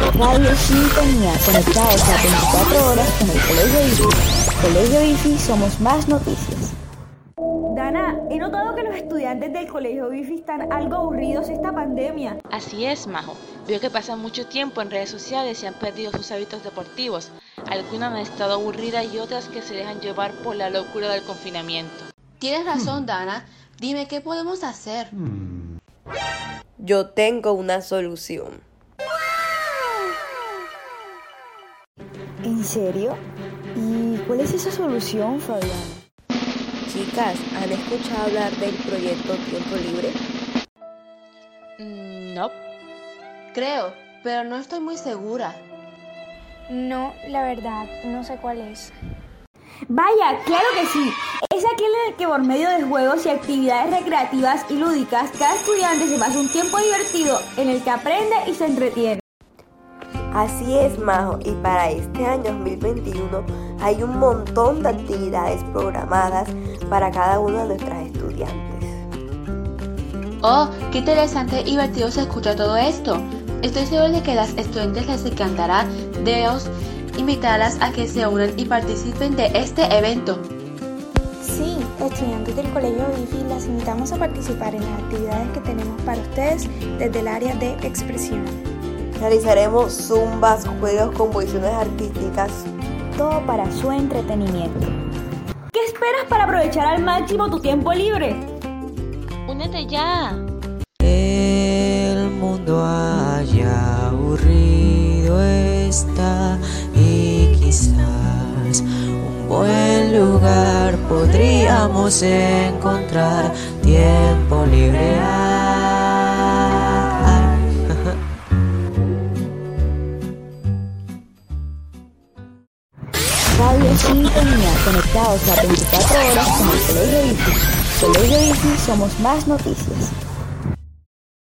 Radio Sintonía, conectados a 24 horas con el Colegio IFI. Colegio IFI somos más noticias. Dana, he notado que los estudiantes del Colegio IFI están algo aburridos esta pandemia. Así es, Majo. Veo que pasan mucho tiempo en redes sociales y han perdido sus hábitos deportivos. Algunas han estado aburridas y otras que se dejan llevar por la locura del confinamiento. Tienes razón, Dana. Dime qué podemos hacer. Yo tengo una solución. ¿En serio? ¿Y cuál es esa solución, Fabián? Chicas, ¿han escuchado hablar del proyecto Tiempo Libre? Mm, no. Creo, pero no estoy muy segura. No, la verdad, no sé cuál es. Vaya, claro que sí. Es aquel en el que por medio de juegos y actividades recreativas y lúdicas, cada estudiante se pasa un tiempo divertido en el que aprende y se entretiene. Así es, Majo, y para este año 2021 hay un montón de actividades programadas para cada una de nuestras estudiantes. Oh, qué interesante y divertido se escucha todo esto. Estoy segura de que a las estudiantes les encantará. Debemos invitarlas a que se unan y participen de este evento. Sí, estudiantes del Colegio IFI las invitamos a participar en las actividades que tenemos para ustedes desde el área de expresión. Realizaremos zumbas, juegos, composiciones artísticas. Todo para su entretenimiento. ¿Qué esperas para aprovechar al máximo tu tiempo libre? ¡Únete ya! El mundo haya aburrido está y quizás un buen lugar podríamos encontrar tiempo libre. Radio Sintonía, conectados a 24 horas con el Colegio IFI. Colegio IFI somos más noticias.